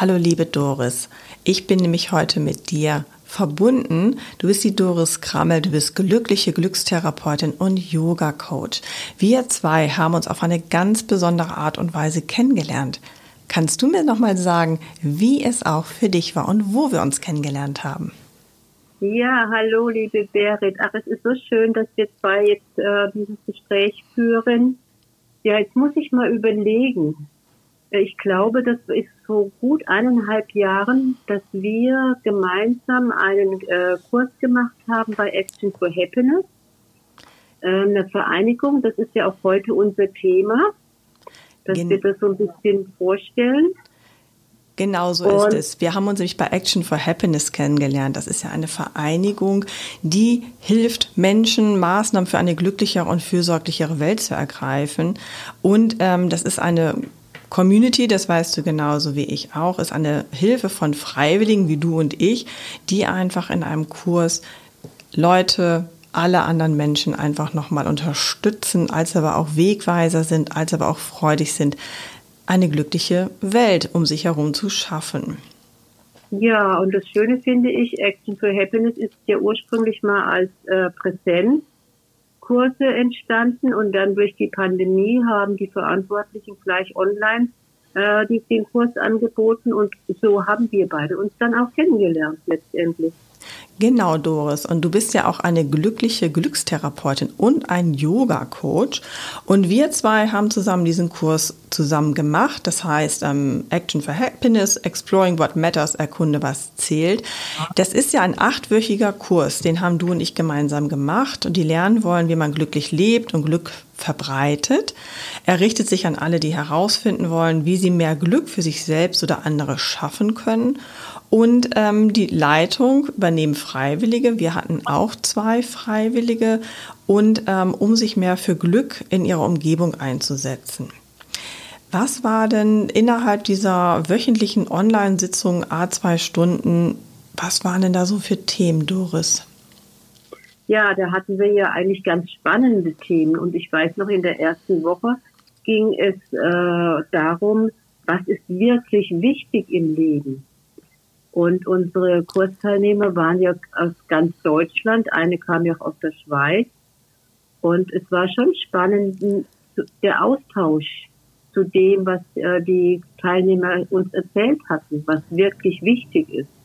Hallo liebe Doris, ich bin nämlich heute mit dir verbunden. Du bist die Doris Krammel, du bist glückliche Glückstherapeutin und Yoga-Coach. Wir zwei haben uns auf eine ganz besondere Art und Weise kennengelernt. Kannst du mir nochmal sagen, wie es auch für dich war und wo wir uns kennengelernt haben? Ja, hallo liebe Berit. Ach, es ist so schön, dass wir zwei jetzt äh, dieses Gespräch führen. Ja, jetzt muss ich mal überlegen. Ich glaube, das ist vor gut eineinhalb Jahren, dass wir gemeinsam einen äh, Kurs gemacht haben bei Action for Happiness, äh, eine Vereinigung. Das ist ja auch heute unser Thema, dass Gen wir das so ein bisschen vorstellen. Genau so ist es. Wir haben uns nämlich bei Action for Happiness kennengelernt. Das ist ja eine Vereinigung, die hilft Menschen, Maßnahmen für eine glücklichere und fürsorglichere Welt zu ergreifen. Und ähm, das ist eine Community, das weißt du genauso wie ich auch, ist eine Hilfe von Freiwilligen wie du und ich, die einfach in einem Kurs Leute, alle anderen Menschen einfach nochmal unterstützen, als aber auch Wegweiser sind, als aber auch freudig sind, eine glückliche Welt um sich herum zu schaffen. Ja, und das Schöne finde ich, Action for Happiness ist ja ursprünglich mal als äh, Präsenz Kurse entstanden und dann durch die Pandemie haben die Verantwortlichen gleich online äh, den Kurs angeboten und so haben wir beide uns dann auch kennengelernt letztendlich. Genau, Doris. Und du bist ja auch eine glückliche Glückstherapeutin und ein Yoga-Coach. Und wir zwei haben zusammen diesen Kurs zusammen gemacht. Das heißt ähm, Action for Happiness, Exploring What Matters, erkunde was zählt. Das ist ja ein achtwöchiger Kurs, den haben du und ich gemeinsam gemacht. Und die lernen wollen, wie man glücklich lebt und Glück verbreitet. Er richtet sich an alle, die herausfinden wollen, wie sie mehr Glück für sich selbst oder andere schaffen können. Und ähm, die Leitung übernehmen Freiwillige. Wir hatten auch zwei Freiwillige und ähm, um sich mehr für Glück in ihrer Umgebung einzusetzen. Was war denn innerhalb dieser wöchentlichen Online-Sitzung A2 Stunden, was waren denn da so für Themen, Doris? Ja, da hatten wir ja eigentlich ganz spannende Themen. Und ich weiß noch, in der ersten Woche ging es äh, darum, was ist wirklich wichtig im Leben. Und unsere Kursteilnehmer waren ja aus ganz Deutschland. Eine kam ja auch aus der Schweiz. Und es war schon spannend, der Austausch zu dem, was äh, die Teilnehmer uns erzählt hatten, was wirklich wichtig ist.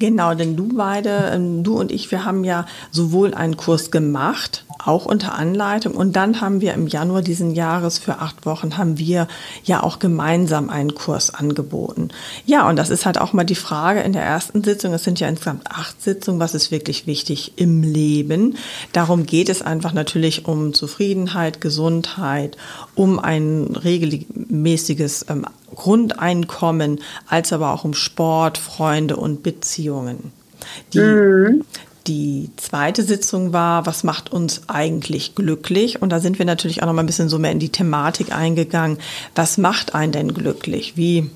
Genau, denn du beide, ähm, du und ich, wir haben ja sowohl einen Kurs gemacht, auch unter Anleitung, und dann haben wir im Januar diesen Jahres für acht Wochen haben wir ja auch gemeinsam einen Kurs angeboten. Ja, und das ist halt auch mal die Frage in der ersten Sitzung. Es sind ja insgesamt acht Sitzungen. Was ist wirklich wichtig im Leben? Darum geht es einfach natürlich um Zufriedenheit, Gesundheit, um ein regelmäßiges ähm, Grundeinkommen, als aber auch um Sport, Freunde und Beziehungen. Die, mhm. die zweite Sitzung war, was macht uns eigentlich glücklich? Und da sind wir natürlich auch noch mal ein bisschen so mehr in die Thematik eingegangen. Was macht einen denn glücklich? Wie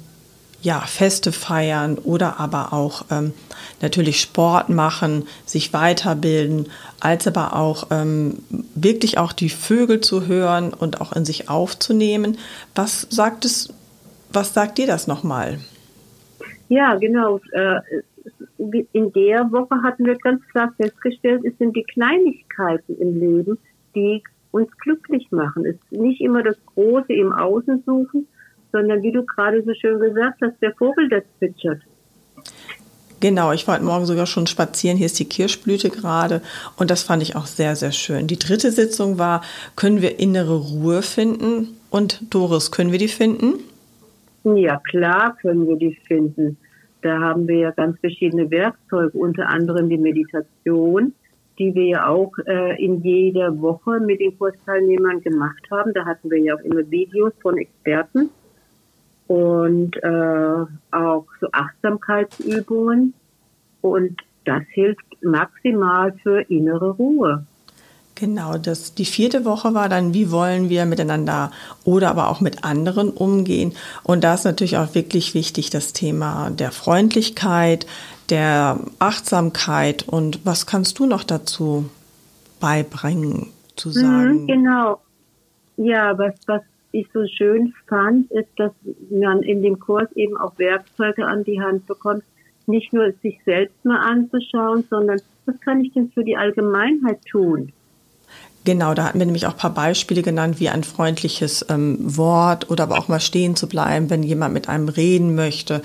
ja, Feste feiern oder aber auch ähm, natürlich Sport machen, sich weiterbilden, als aber auch ähm, wirklich auch die Vögel zu hören und auch in sich aufzunehmen. Was sagt es was sagt dir das nochmal? Ja, genau. Äh, in der Woche hatten wir ganz klar festgestellt, es sind die Kleinigkeiten im Leben, die uns glücklich machen. Es ist nicht immer das Große im Außen suchen, sondern wie du gerade so schön gesagt hast, der Vogel, der zwitschert. Genau, ich war heute Morgen sogar schon spazieren. Hier ist die Kirschblüte gerade und das fand ich auch sehr, sehr schön. Die dritte Sitzung war, können wir innere Ruhe finden? Und Doris, können wir die finden? Ja, klar können wir die finden. Da haben wir ja ganz verschiedene Werkzeuge, unter anderem die Meditation, die wir ja auch äh, in jeder Woche mit den Kursteilnehmern gemacht haben. Da hatten wir ja auch immer Videos von Experten und äh, auch so Achtsamkeitsübungen und das hilft maximal für innere Ruhe. Genau, das, die vierte Woche war dann, wie wollen wir miteinander oder aber auch mit anderen umgehen. Und da ist natürlich auch wirklich wichtig das Thema der Freundlichkeit, der Achtsamkeit. Und was kannst du noch dazu beibringen, zu mhm, sagen? genau. Ja, was, was ich so schön fand, ist, dass man in dem Kurs eben auch Werkzeuge an die Hand bekommt, nicht nur sich selbst mal anzuschauen, sondern was kann ich denn für die Allgemeinheit tun? Genau, da hatten wir nämlich auch ein paar Beispiele genannt, wie ein freundliches ähm, Wort oder aber auch mal stehen zu bleiben, wenn jemand mit einem reden möchte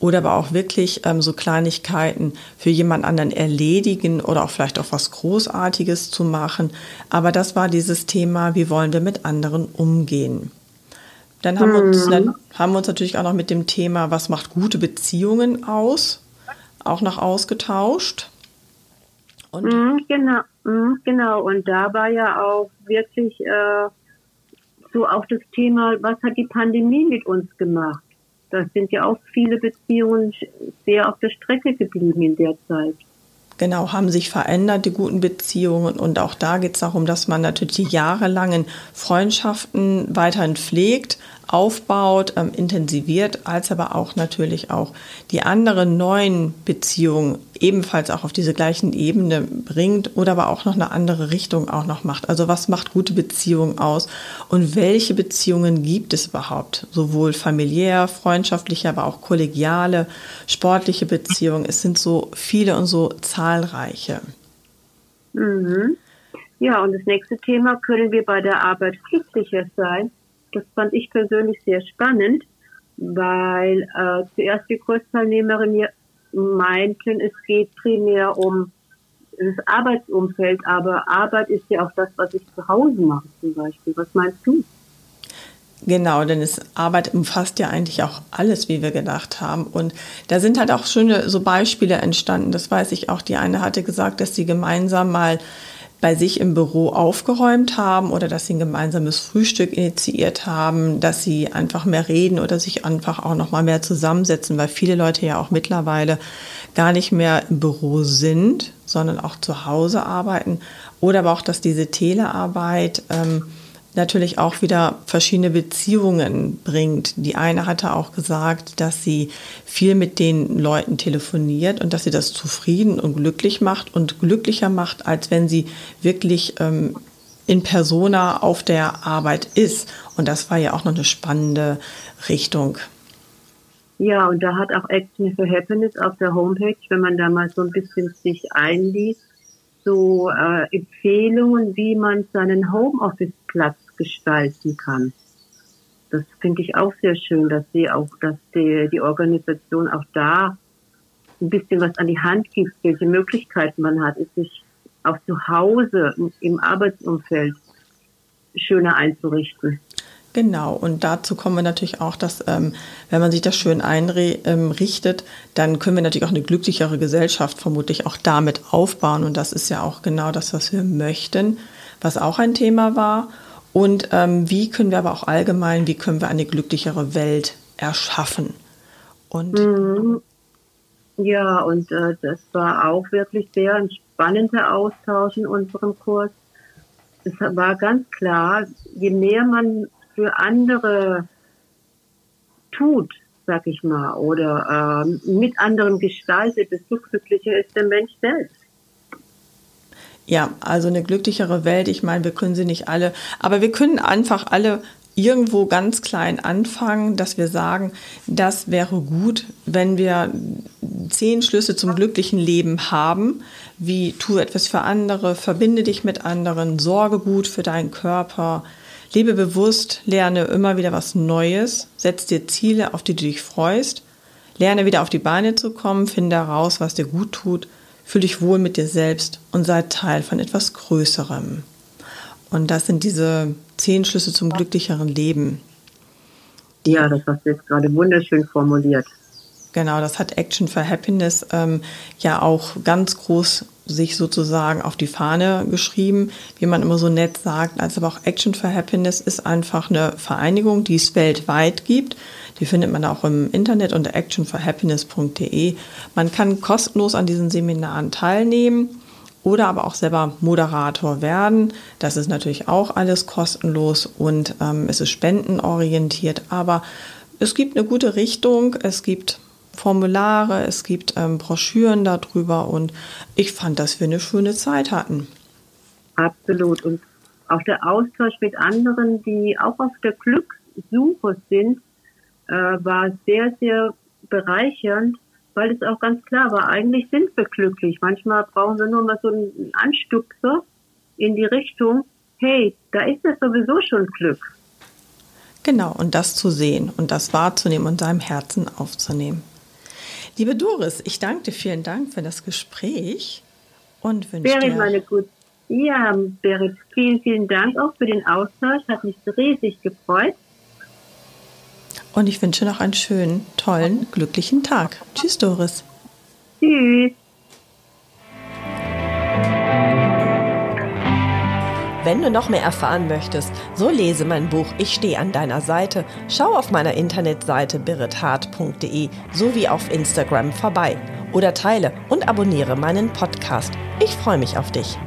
oder aber auch wirklich ähm, so Kleinigkeiten für jemand anderen erledigen oder auch vielleicht auch was Großartiges zu machen. Aber das war dieses Thema, wie wollen wir mit anderen umgehen. Dann haben, mhm. wir uns, dann haben wir uns natürlich auch noch mit dem Thema, was macht gute Beziehungen aus, auch noch ausgetauscht. Und mhm, genau. Mhm, genau, und da war ja auch wirklich äh, so auch das Thema, was hat die Pandemie mit uns gemacht? Da sind ja auch viele Beziehungen sehr auf der Strecke geblieben in der Zeit. Genau, haben sich verändert, die guten Beziehungen. Und auch da geht es darum, dass man natürlich die jahrelangen Freundschaften weiterhin pflegt, aufbaut, ähm, intensiviert, als aber auch natürlich auch die anderen neuen Beziehungen ebenfalls auch auf diese gleichen Ebene bringt oder aber auch noch eine andere Richtung auch noch macht. Also was macht gute Beziehungen aus und welche Beziehungen gibt es überhaupt? Sowohl familiär, freundschaftliche, aber auch kollegiale, sportliche Beziehungen. Es sind so viele und so zahlreiche. Mhm. Ja, und das nächste Thema, können wir bei der Arbeit glücklicher sein? Das fand ich persönlich sehr spannend, weil äh, zuerst die Kursteilnehmerin meinten, es geht primär um das Arbeitsumfeld, aber Arbeit ist ja auch das, was ich zu Hause mache zum Beispiel. Was meinst du? Genau, denn es Arbeit umfasst ja eigentlich auch alles, wie wir gedacht haben. Und da sind halt auch schöne so Beispiele entstanden. Das weiß ich auch. Die eine hatte gesagt, dass sie gemeinsam mal bei sich im Büro aufgeräumt haben oder dass sie ein gemeinsames Frühstück initiiert haben, dass sie einfach mehr reden oder sich einfach auch noch mal mehr zusammensetzen, weil viele Leute ja auch mittlerweile gar nicht mehr im Büro sind, sondern auch zu Hause arbeiten. Oder aber auch, dass diese Telearbeit ähm, natürlich auch wieder verschiedene Beziehungen bringt. Die eine hatte auch gesagt, dass sie viel mit den Leuten telefoniert und dass sie das zufrieden und glücklich macht und glücklicher macht, als wenn sie wirklich ähm, in persona auf der Arbeit ist. Und das war ja auch noch eine spannende Richtung. Ja, und da hat auch Action for Happiness auf der Homepage, wenn man da mal so ein bisschen sich einliest, so äh, Empfehlungen, wie man seinen Homeoffice-Platz gestalten kann. Das finde ich auch sehr schön, dass sie auch, dass die, die Organisation auch da ein bisschen was an die Hand gibt, welche Möglichkeiten man hat, ist sich auch zu Hause im Arbeitsumfeld schöner einzurichten. Genau, und dazu kommen wir natürlich auch, dass ähm, wenn man sich das schön einrichtet, ähm, dann können wir natürlich auch eine glücklichere Gesellschaft vermutlich auch damit aufbauen. Und das ist ja auch genau das, was wir möchten, was auch ein Thema war. Und ähm, wie können wir aber auch allgemein, wie können wir eine glücklichere Welt erschaffen? Und mhm. ja, und äh, das war auch wirklich sehr ein spannender Austausch in unserem Kurs. Es war ganz klar, je mehr man für andere tut, sag ich mal, oder äh, mit anderen gestaltet, desto glücklicher ist der Mensch selbst. Ja, also eine glücklichere Welt. Ich meine, wir können sie nicht alle, aber wir können einfach alle irgendwo ganz klein anfangen, dass wir sagen, das wäre gut, wenn wir zehn Schlüsse zum glücklichen Leben haben, wie tu etwas für andere, verbinde dich mit anderen, sorge gut für deinen Körper, lebe bewusst, lerne immer wieder was Neues, setz dir Ziele, auf die du dich freust, lerne wieder auf die Beine zu kommen, finde heraus, was dir gut tut Fühl dich wohl mit dir selbst und sei Teil von etwas Größerem. Und das sind diese zehn Schlüsse zum glücklicheren Leben. Ja, das hast du jetzt gerade wunderschön formuliert. Genau, das hat Action for Happiness ähm, ja auch ganz groß sich sozusagen auf die Fahne geschrieben, wie man immer so nett sagt, als aber auch Action for Happiness ist einfach eine Vereinigung, die es weltweit gibt. Die findet man auch im Internet unter actionforhappiness.de. Man kann kostenlos an diesen Seminaren teilnehmen oder aber auch selber Moderator werden. Das ist natürlich auch alles kostenlos und ähm, es ist spendenorientiert, aber es gibt eine gute Richtung. Es gibt Formulare, es gibt ähm, Broschüren darüber und ich fand, dass wir eine schöne Zeit hatten. Absolut. Und auch der Austausch mit anderen, die auch auf der Glückssuche sind, äh, war sehr, sehr bereichernd, weil es auch ganz klar war, eigentlich sind wir glücklich. Manchmal brauchen wir nur mal so einen Anstupser in die Richtung, hey, da ist ja sowieso schon Glück. Genau, und das zu sehen und das wahrzunehmen und seinem Herzen aufzunehmen. Liebe Doris, ich danke dir vielen Dank für das Gespräch und wünsche Berit, dir... meine gut. Ja, Berit, vielen, vielen Dank auch für den Austausch. Hat mich riesig gefreut. Und ich wünsche noch einen schönen, tollen, glücklichen Tag. Tschüss, Doris. Tschüss. Wenn du noch mehr erfahren möchtest, so lese mein Buch Ich stehe an deiner Seite. Schau auf meiner Internetseite birithart.de sowie auf Instagram vorbei oder teile und abonniere meinen Podcast. Ich freue mich auf dich.